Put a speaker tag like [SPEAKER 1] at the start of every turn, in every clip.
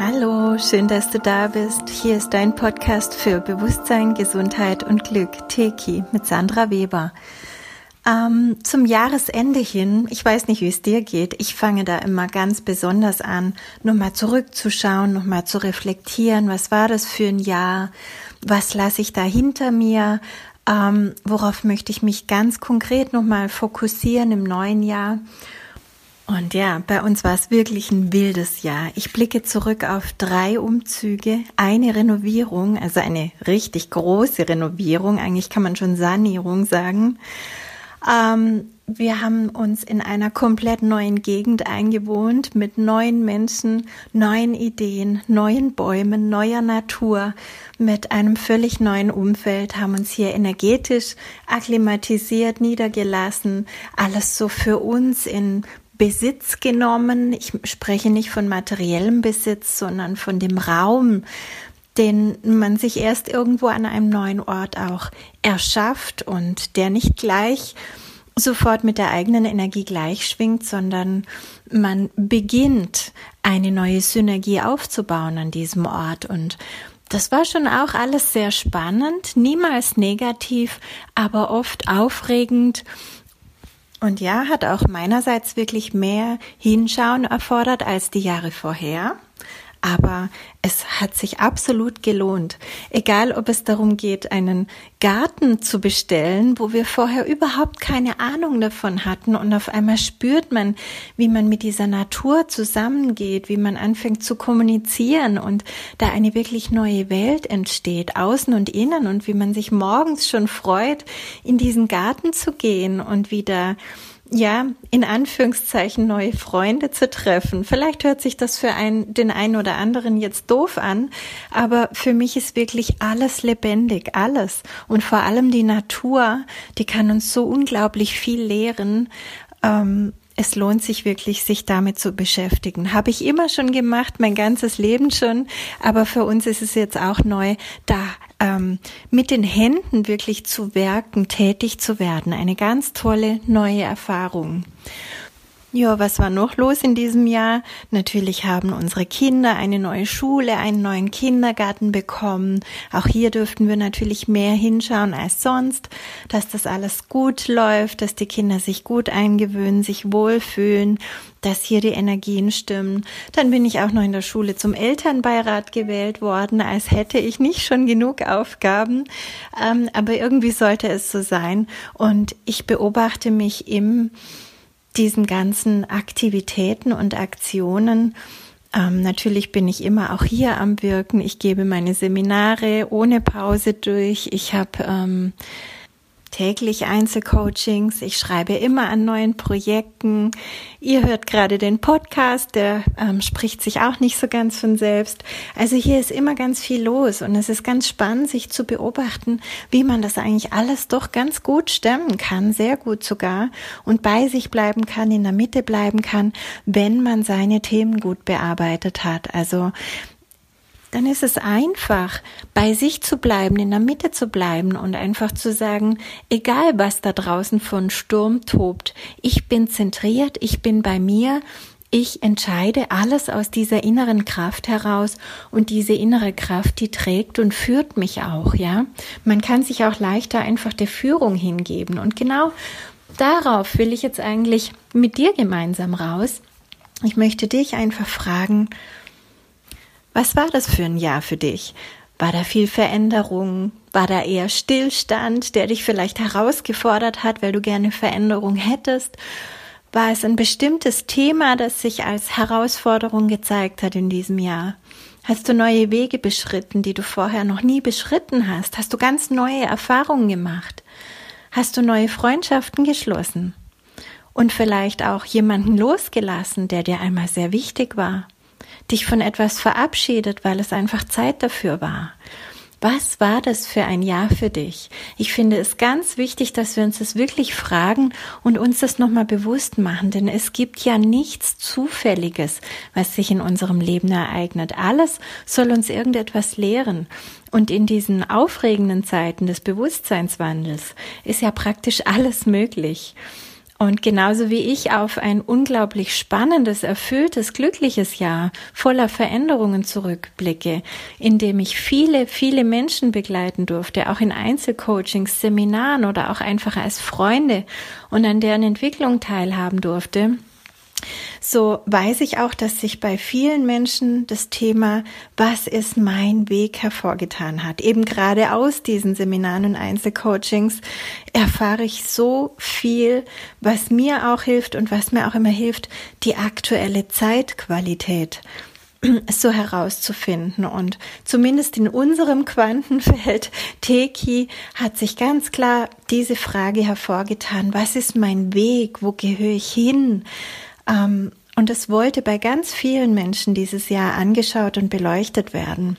[SPEAKER 1] Hallo, schön, dass du da bist. Hier ist dein Podcast für Bewusstsein, Gesundheit und Glück, Teki mit Sandra Weber. Ähm, zum Jahresende hin, ich weiß nicht, wie es dir geht, ich fange da immer ganz besonders an, nochmal zurückzuschauen, nochmal zu reflektieren, was war das für ein Jahr, was lasse ich da hinter mir, ähm, worauf möchte ich mich ganz konkret nochmal fokussieren im neuen Jahr. Und ja, bei uns war es wirklich ein wildes Jahr. Ich blicke zurück auf drei Umzüge, eine Renovierung, also eine richtig große Renovierung, eigentlich kann man schon Sanierung sagen. Ähm, wir haben uns in einer komplett neuen Gegend eingewohnt mit neuen Menschen, neuen Ideen, neuen Bäumen, neuer Natur, mit einem völlig neuen Umfeld, haben uns hier energetisch akklimatisiert, niedergelassen, alles so für uns in Besitz genommen. Ich spreche nicht von materiellem Besitz, sondern von dem Raum, den man sich erst irgendwo an einem neuen Ort auch erschafft und der nicht gleich sofort mit der eigenen Energie gleich schwingt, sondern man beginnt eine neue Synergie aufzubauen an diesem Ort und das war schon auch alles sehr spannend, niemals negativ, aber oft aufregend und ja, hat auch meinerseits wirklich mehr Hinschauen erfordert als die Jahre vorher. Aber es hat sich absolut gelohnt. Egal, ob es darum geht, einen Garten zu bestellen, wo wir vorher überhaupt keine Ahnung davon hatten und auf einmal spürt man, wie man mit dieser Natur zusammengeht, wie man anfängt zu kommunizieren und da eine wirklich neue Welt entsteht, außen und innen und wie man sich morgens schon freut, in diesen Garten zu gehen und wieder ja, in Anführungszeichen neue Freunde zu treffen. Vielleicht hört sich das für einen, den einen oder anderen jetzt doof an, aber für mich ist wirklich alles lebendig, alles. Und vor allem die Natur, die kann uns so unglaublich viel lehren. Ähm, es lohnt sich wirklich, sich damit zu beschäftigen. Habe ich immer schon gemacht, mein ganzes Leben schon, aber für uns ist es jetzt auch neu, da ähm, mit den Händen wirklich zu werken, tätig zu werden. Eine ganz tolle neue Erfahrung. Ja, was war noch los in diesem Jahr? Natürlich haben unsere Kinder eine neue Schule, einen neuen Kindergarten bekommen. Auch hier dürften wir natürlich mehr hinschauen als sonst, dass das alles gut läuft, dass die Kinder sich gut eingewöhnen, sich wohlfühlen, dass hier die Energien stimmen. Dann bin ich auch noch in der Schule zum Elternbeirat gewählt worden, als hätte ich nicht schon genug Aufgaben. Ähm, aber irgendwie sollte es so sein. Und ich beobachte mich im diesen ganzen Aktivitäten und Aktionen. Ähm, natürlich bin ich immer auch hier am Wirken. Ich gebe meine Seminare ohne Pause durch. Ich habe ähm, täglich Einzelcoachings. Ich schreibe immer an neuen Projekten. Ihr hört gerade den Podcast, der ähm, spricht sich auch nicht so ganz von selbst. Also hier ist immer ganz viel los und es ist ganz spannend, sich zu beobachten, wie man das eigentlich alles doch ganz gut stemmen kann, sehr gut sogar und bei sich bleiben kann, in der Mitte bleiben kann, wenn man seine Themen gut bearbeitet hat. Also dann ist es einfach, bei sich zu bleiben, in der Mitte zu bleiben und einfach zu sagen, egal was da draußen von Sturm tobt, ich bin zentriert, ich bin bei mir, ich entscheide alles aus dieser inneren Kraft heraus und diese innere Kraft, die trägt und führt mich auch, ja. Man kann sich auch leichter einfach der Führung hingeben und genau darauf will ich jetzt eigentlich mit dir gemeinsam raus. Ich möchte dich einfach fragen, was war das für ein Jahr für dich? War da viel Veränderung? War da eher Stillstand, der dich vielleicht herausgefordert hat, weil du gerne Veränderung hättest? War es ein bestimmtes Thema, das sich als Herausforderung gezeigt hat in diesem Jahr? Hast du neue Wege beschritten, die du vorher noch nie beschritten hast? Hast du ganz neue Erfahrungen gemacht? Hast du neue Freundschaften geschlossen? Und vielleicht auch jemanden losgelassen, der dir einmal sehr wichtig war? Dich von etwas verabschiedet, weil es einfach Zeit dafür war. Was war das für ein Jahr für dich? Ich finde es ganz wichtig, dass wir uns das wirklich fragen und uns das nochmal bewusst machen, denn es gibt ja nichts Zufälliges, was sich in unserem Leben ereignet. Alles soll uns irgendetwas lehren. Und in diesen aufregenden Zeiten des Bewusstseinswandels ist ja praktisch alles möglich. Und genauso wie ich auf ein unglaublich spannendes, erfülltes, glückliches Jahr voller Veränderungen zurückblicke, in dem ich viele, viele Menschen begleiten durfte, auch in Einzelcoachings, Seminaren oder auch einfach als Freunde und an deren Entwicklung teilhaben durfte, so weiß ich auch, dass sich bei vielen Menschen das Thema, was ist mein Weg hervorgetan hat. Eben gerade aus diesen Seminaren und Einzelcoachings erfahre ich so viel, was mir auch hilft und was mir auch immer hilft, die aktuelle Zeitqualität so herauszufinden. Und zumindest in unserem Quantenfeld, Teki, hat sich ganz klar diese Frage hervorgetan, was ist mein Weg, wo gehöre ich hin? Ähm, und es wollte bei ganz vielen Menschen dieses Jahr angeschaut und beleuchtet werden.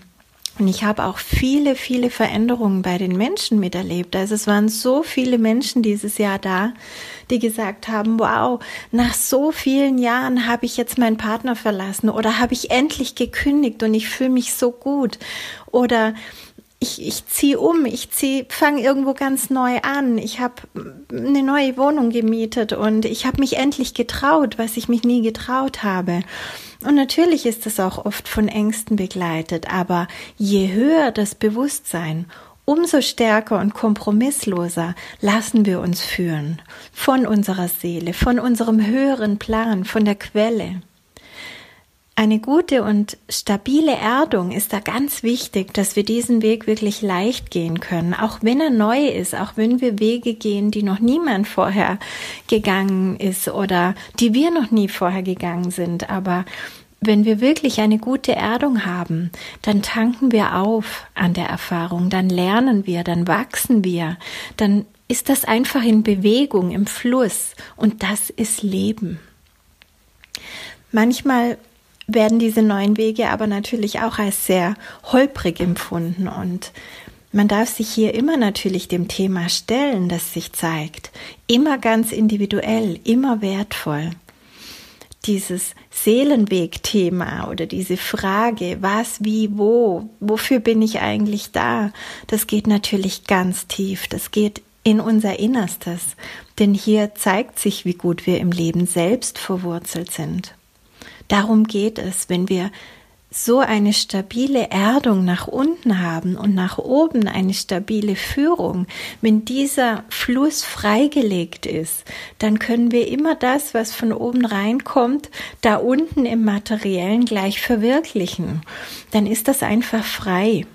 [SPEAKER 1] Und ich habe auch viele, viele Veränderungen bei den Menschen miterlebt. Also es waren so viele Menschen dieses Jahr da, die gesagt haben, wow, nach so vielen Jahren habe ich jetzt meinen Partner verlassen oder habe ich endlich gekündigt und ich fühle mich so gut. Oder ich, ich ziehe um, ich zieh, fange irgendwo ganz neu an. Ich habe eine neue Wohnung gemietet und ich habe mich endlich getraut, was ich mich nie getraut habe. Und natürlich ist das auch oft von Ängsten begleitet, aber je höher das Bewusstsein, umso stärker und kompromissloser lassen wir uns führen von unserer Seele, von unserem höheren Plan, von der Quelle. Eine gute und stabile Erdung ist da ganz wichtig, dass wir diesen Weg wirklich leicht gehen können, auch wenn er neu ist, auch wenn wir Wege gehen, die noch niemand vorher gegangen ist oder die wir noch nie vorher gegangen sind. Aber wenn wir wirklich eine gute Erdung haben, dann tanken wir auf an der Erfahrung, dann lernen wir, dann wachsen wir, dann ist das einfach in Bewegung, im Fluss und das ist Leben. Manchmal werden diese neuen Wege aber natürlich auch als sehr holprig empfunden. Und man darf sich hier immer natürlich dem Thema stellen, das sich zeigt, immer ganz individuell, immer wertvoll. Dieses Seelenweg-Thema oder diese Frage, was, wie, wo, wofür bin ich eigentlich da, das geht natürlich ganz tief, das geht in unser Innerstes, denn hier zeigt sich, wie gut wir im Leben selbst verwurzelt sind. Darum geht es, wenn wir so eine stabile Erdung nach unten haben und nach oben eine stabile Führung, wenn dieser Fluss freigelegt ist, dann können wir immer das, was von oben reinkommt, da unten im Materiellen gleich verwirklichen. Dann ist das einfach frei.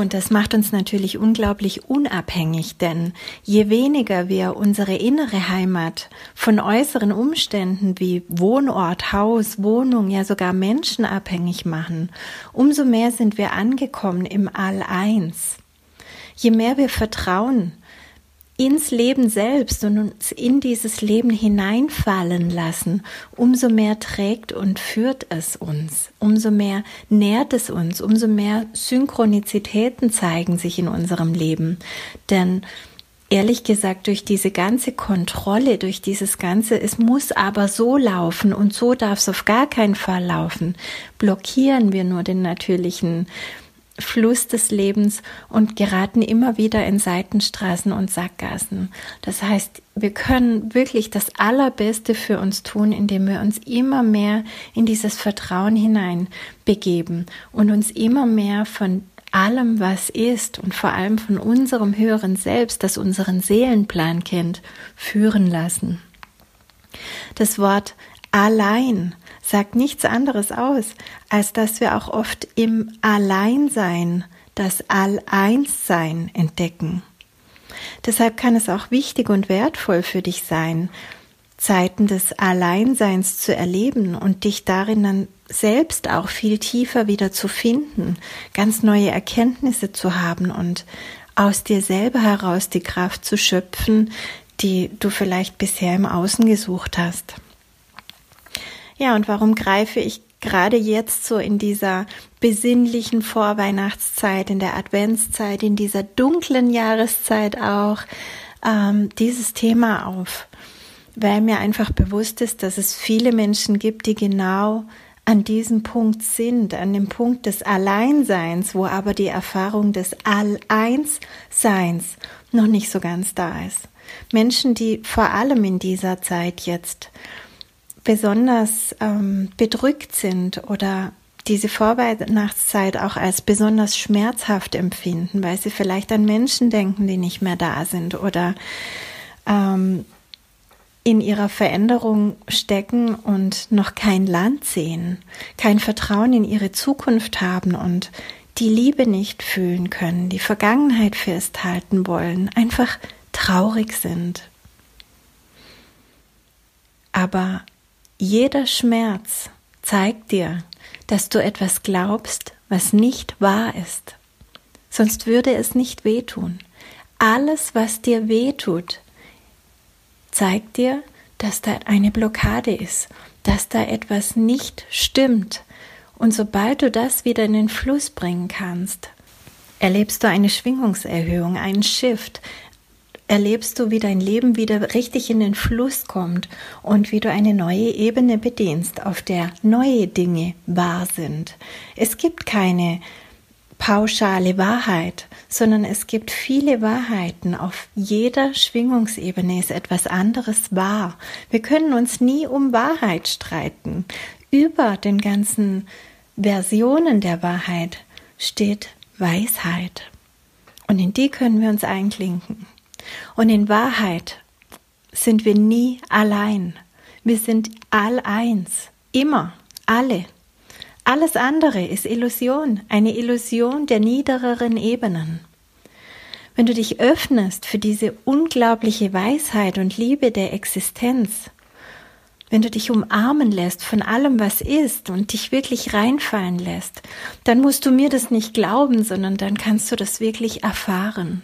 [SPEAKER 1] Und das macht uns natürlich unglaublich unabhängig, denn je weniger wir unsere innere Heimat von äußeren Umständen wie Wohnort, Haus, Wohnung, ja sogar Menschen abhängig machen, umso mehr sind wir angekommen im All-Eins. Je mehr wir vertrauen, ins Leben selbst und uns in dieses Leben hineinfallen lassen, umso mehr trägt und führt es uns, umso mehr nährt es uns, umso mehr Synchronizitäten zeigen sich in unserem Leben. Denn ehrlich gesagt, durch diese ganze Kontrolle, durch dieses ganze, es muss aber so laufen und so darf es auf gar keinen Fall laufen, blockieren wir nur den natürlichen Fluss des Lebens und geraten immer wieder in Seitenstraßen und Sackgassen. Das heißt, wir können wirklich das Allerbeste für uns tun, indem wir uns immer mehr in dieses Vertrauen hinein begeben und uns immer mehr von allem, was ist und vor allem von unserem höheren Selbst, das unseren Seelenplan kennt, führen lassen. Das Wort allein sagt nichts anderes aus, als dass wir auch oft im Alleinsein das All-Eins-Sein entdecken. Deshalb kann es auch wichtig und wertvoll für dich sein, Zeiten des Alleinseins zu erleben und dich darin dann selbst auch viel tiefer wieder zu finden, ganz neue Erkenntnisse zu haben und aus dir selber heraus die Kraft zu schöpfen, die du vielleicht bisher im Außen gesucht hast. Ja, und warum greife ich gerade jetzt so in dieser besinnlichen Vorweihnachtszeit, in der Adventszeit, in dieser dunklen Jahreszeit auch ähm, dieses Thema auf? Weil mir einfach bewusst ist, dass es viele Menschen gibt, die genau an diesem Punkt sind, an dem Punkt des Alleinseins, wo aber die Erfahrung des All-Eins-Seins noch nicht so ganz da ist. Menschen, die vor allem in dieser Zeit jetzt besonders ähm, bedrückt sind oder diese Vorweihnachtszeit auch als besonders schmerzhaft empfinden, weil sie vielleicht an Menschen denken, die nicht mehr da sind oder ähm, in ihrer Veränderung stecken und noch kein Land sehen, kein Vertrauen in ihre Zukunft haben und die Liebe nicht fühlen können, die Vergangenheit festhalten wollen, einfach traurig sind. Aber jeder Schmerz zeigt dir, dass du etwas glaubst, was nicht wahr ist. Sonst würde es nicht wehtun. Alles, was dir wehtut, zeigt dir, dass da eine Blockade ist, dass da etwas nicht stimmt. Und sobald du das wieder in den Fluss bringen kannst, erlebst du eine Schwingungserhöhung, einen Shift, erlebst du, wie dein Leben wieder richtig in den Fluss kommt und wie du eine neue Ebene bedienst, auf der neue Dinge wahr sind. Es gibt keine pauschale Wahrheit, sondern es gibt viele Wahrheiten. Auf jeder Schwingungsebene ist etwas anderes wahr. Wir können uns nie um Wahrheit streiten. Über den ganzen Versionen der Wahrheit steht Weisheit. Und in die können wir uns einklinken. Und in Wahrheit sind wir nie allein. Wir sind all eins. Immer. Alle. Alles andere ist Illusion, eine Illusion der niedereren Ebenen. Wenn du dich öffnest für diese unglaubliche Weisheit und Liebe der Existenz, wenn du dich umarmen lässt von allem, was ist und dich wirklich reinfallen lässt, dann musst du mir das nicht glauben, sondern dann kannst du das wirklich erfahren.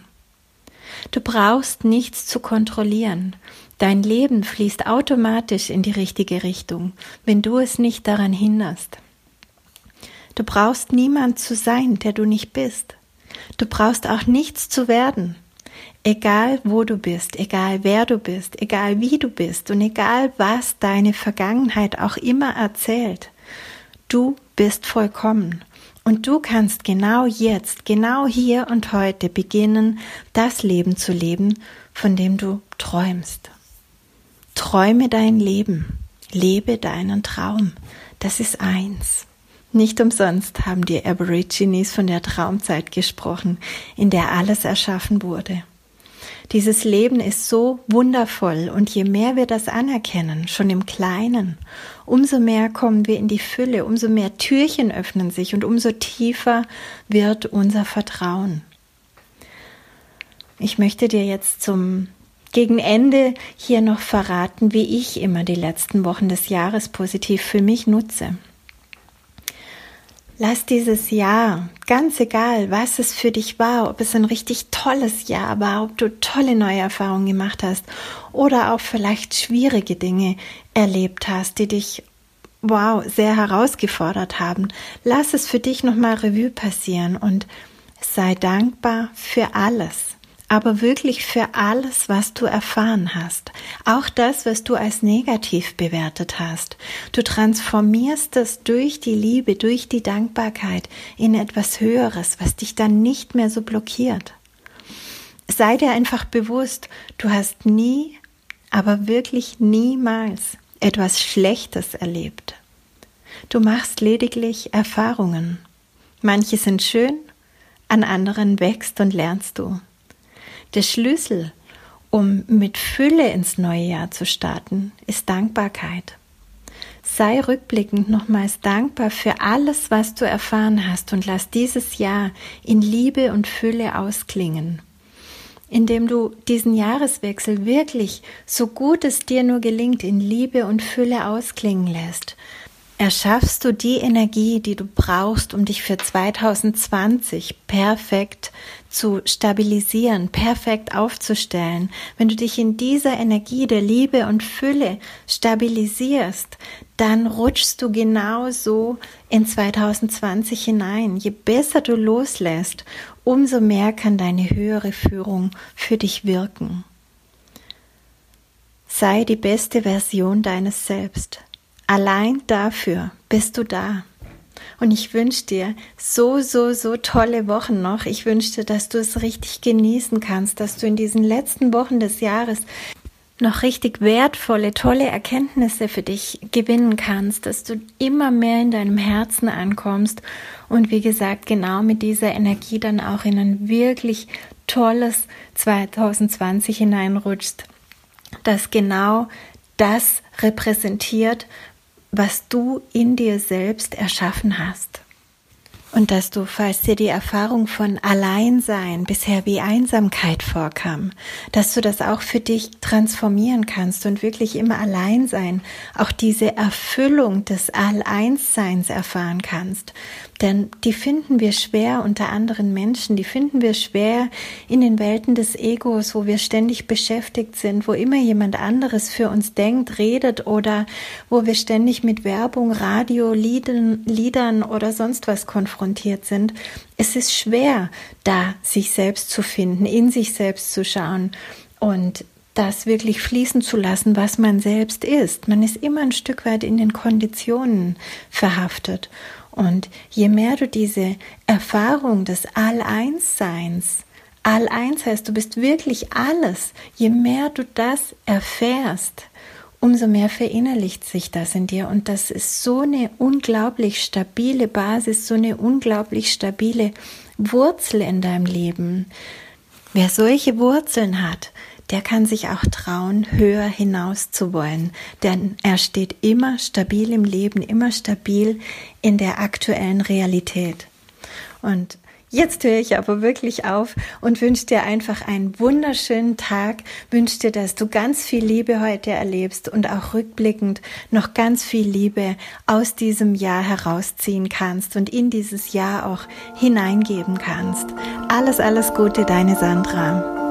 [SPEAKER 1] Du brauchst nichts zu kontrollieren. Dein Leben fließt automatisch in die richtige Richtung, wenn du es nicht daran hinderst. Du brauchst niemand zu sein, der du nicht bist. Du brauchst auch nichts zu werden. Egal wo du bist, egal wer du bist, egal wie du bist und egal was deine Vergangenheit auch immer erzählt, du bist vollkommen. Und du kannst genau jetzt, genau hier und heute beginnen, das Leben zu leben, von dem du träumst. Träume dein Leben, lebe deinen Traum. Das ist eins. Nicht umsonst haben die Aborigines von der Traumzeit gesprochen, in der alles erschaffen wurde. Dieses Leben ist so wundervoll und je mehr wir das anerkennen, schon im Kleinen, umso mehr kommen wir in die Fülle, umso mehr Türchen öffnen sich und umso tiefer wird unser Vertrauen. Ich möchte dir jetzt zum gegen Ende hier noch verraten, wie ich immer die letzten Wochen des Jahres positiv für mich nutze. Lass dieses Jahr, ganz egal, was es für dich war, ob es ein richtig tolles Jahr war, ob du tolle neue Erfahrungen gemacht hast oder auch vielleicht schwierige Dinge erlebt hast, die dich wow, sehr herausgefordert haben. Lass es für dich nochmal Revue passieren und sei dankbar für alles aber wirklich für alles, was du erfahren hast. Auch das, was du als negativ bewertet hast. Du transformierst es durch die Liebe, durch die Dankbarkeit in etwas Höheres, was dich dann nicht mehr so blockiert. Sei dir einfach bewusst, du hast nie, aber wirklich niemals etwas Schlechtes erlebt. Du machst lediglich Erfahrungen. Manche sind schön, an anderen wächst und lernst du. Der Schlüssel, um mit Fülle ins neue Jahr zu starten, ist Dankbarkeit. Sei rückblickend nochmals dankbar für alles, was du erfahren hast und lass dieses Jahr in Liebe und Fülle ausklingen. Indem du diesen Jahreswechsel wirklich, so gut es dir nur gelingt, in Liebe und Fülle ausklingen lässt, erschaffst du die Energie, die du brauchst, um dich für 2020 perfekt zu stabilisieren, perfekt aufzustellen. Wenn du dich in dieser Energie der Liebe und Fülle stabilisierst, dann rutschst du genauso in 2020 hinein. Je besser du loslässt, umso mehr kann deine höhere Führung für dich wirken. Sei die beste Version deines Selbst. Allein dafür bist du da. Und ich wünsche dir so, so, so tolle Wochen noch. Ich wünsche dir, dass du es richtig genießen kannst, dass du in diesen letzten Wochen des Jahres noch richtig wertvolle, tolle Erkenntnisse für dich gewinnen kannst, dass du immer mehr in deinem Herzen ankommst und wie gesagt, genau mit dieser Energie dann auch in ein wirklich tolles 2020 hineinrutschst, das genau das repräsentiert, was du in dir selbst erschaffen hast. Und dass du, falls dir die Erfahrung von Alleinsein bisher wie Einsamkeit vorkam, dass du das auch für dich transformieren kannst und wirklich immer Alleinsein, auch diese Erfüllung des All-Eins-Seins erfahren kannst. Denn die finden wir schwer unter anderen Menschen, die finden wir schwer in den Welten des Egos, wo wir ständig beschäftigt sind, wo immer jemand anderes für uns denkt, redet oder wo wir ständig mit Werbung, Radio, Liedern, Liedern oder sonst was konfrontiert sind. Es ist schwer, da sich selbst zu finden, in sich selbst zu schauen und das wirklich fließen zu lassen, was man selbst ist. Man ist immer ein Stück weit in den Konditionen verhaftet. Und je mehr du diese Erfahrung des All-Eins-Seins, All-Eins heißt, du bist wirklich alles, je mehr du das erfährst, umso mehr verinnerlicht sich das in dir. Und das ist so eine unglaublich stabile Basis, so eine unglaublich stabile Wurzel in deinem Leben. Wer solche Wurzeln hat, der kann sich auch trauen, höher hinaus zu wollen. Denn er steht immer stabil im Leben, immer stabil in der aktuellen Realität. Und Jetzt höre ich aber wirklich auf und wünsche dir einfach einen wunderschönen Tag, wünsche dir, dass du ganz viel Liebe heute erlebst und auch rückblickend noch ganz viel Liebe aus diesem Jahr herausziehen kannst und in dieses Jahr auch hineingeben kannst. Alles, alles Gute, deine Sandra.